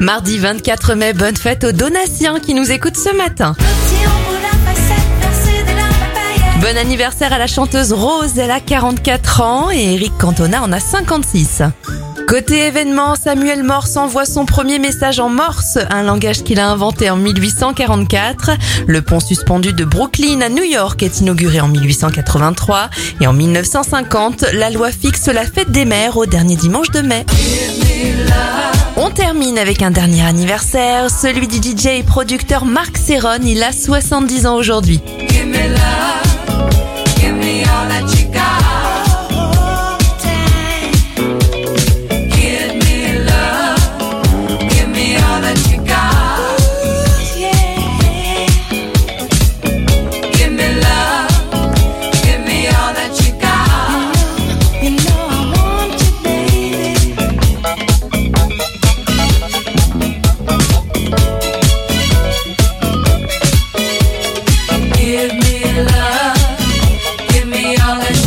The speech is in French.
Mardi 24 mai, bonne fête aux Donatiens qui nous écoutent ce matin. Bon anniversaire à la chanteuse Rose, elle a 44 ans et Eric Cantona en a 56. Côté événement, Samuel Morse envoie son premier message en morse, un langage qu'il a inventé en 1844. Le pont suspendu de Brooklyn à New York est inauguré en 1883 et en 1950, la loi fixe la fête des mères au dernier dimanche de mai. Avec un dernier anniversaire, celui du DJ et producteur Marc Serron, il a 70 ans aujourd'hui. knowledge.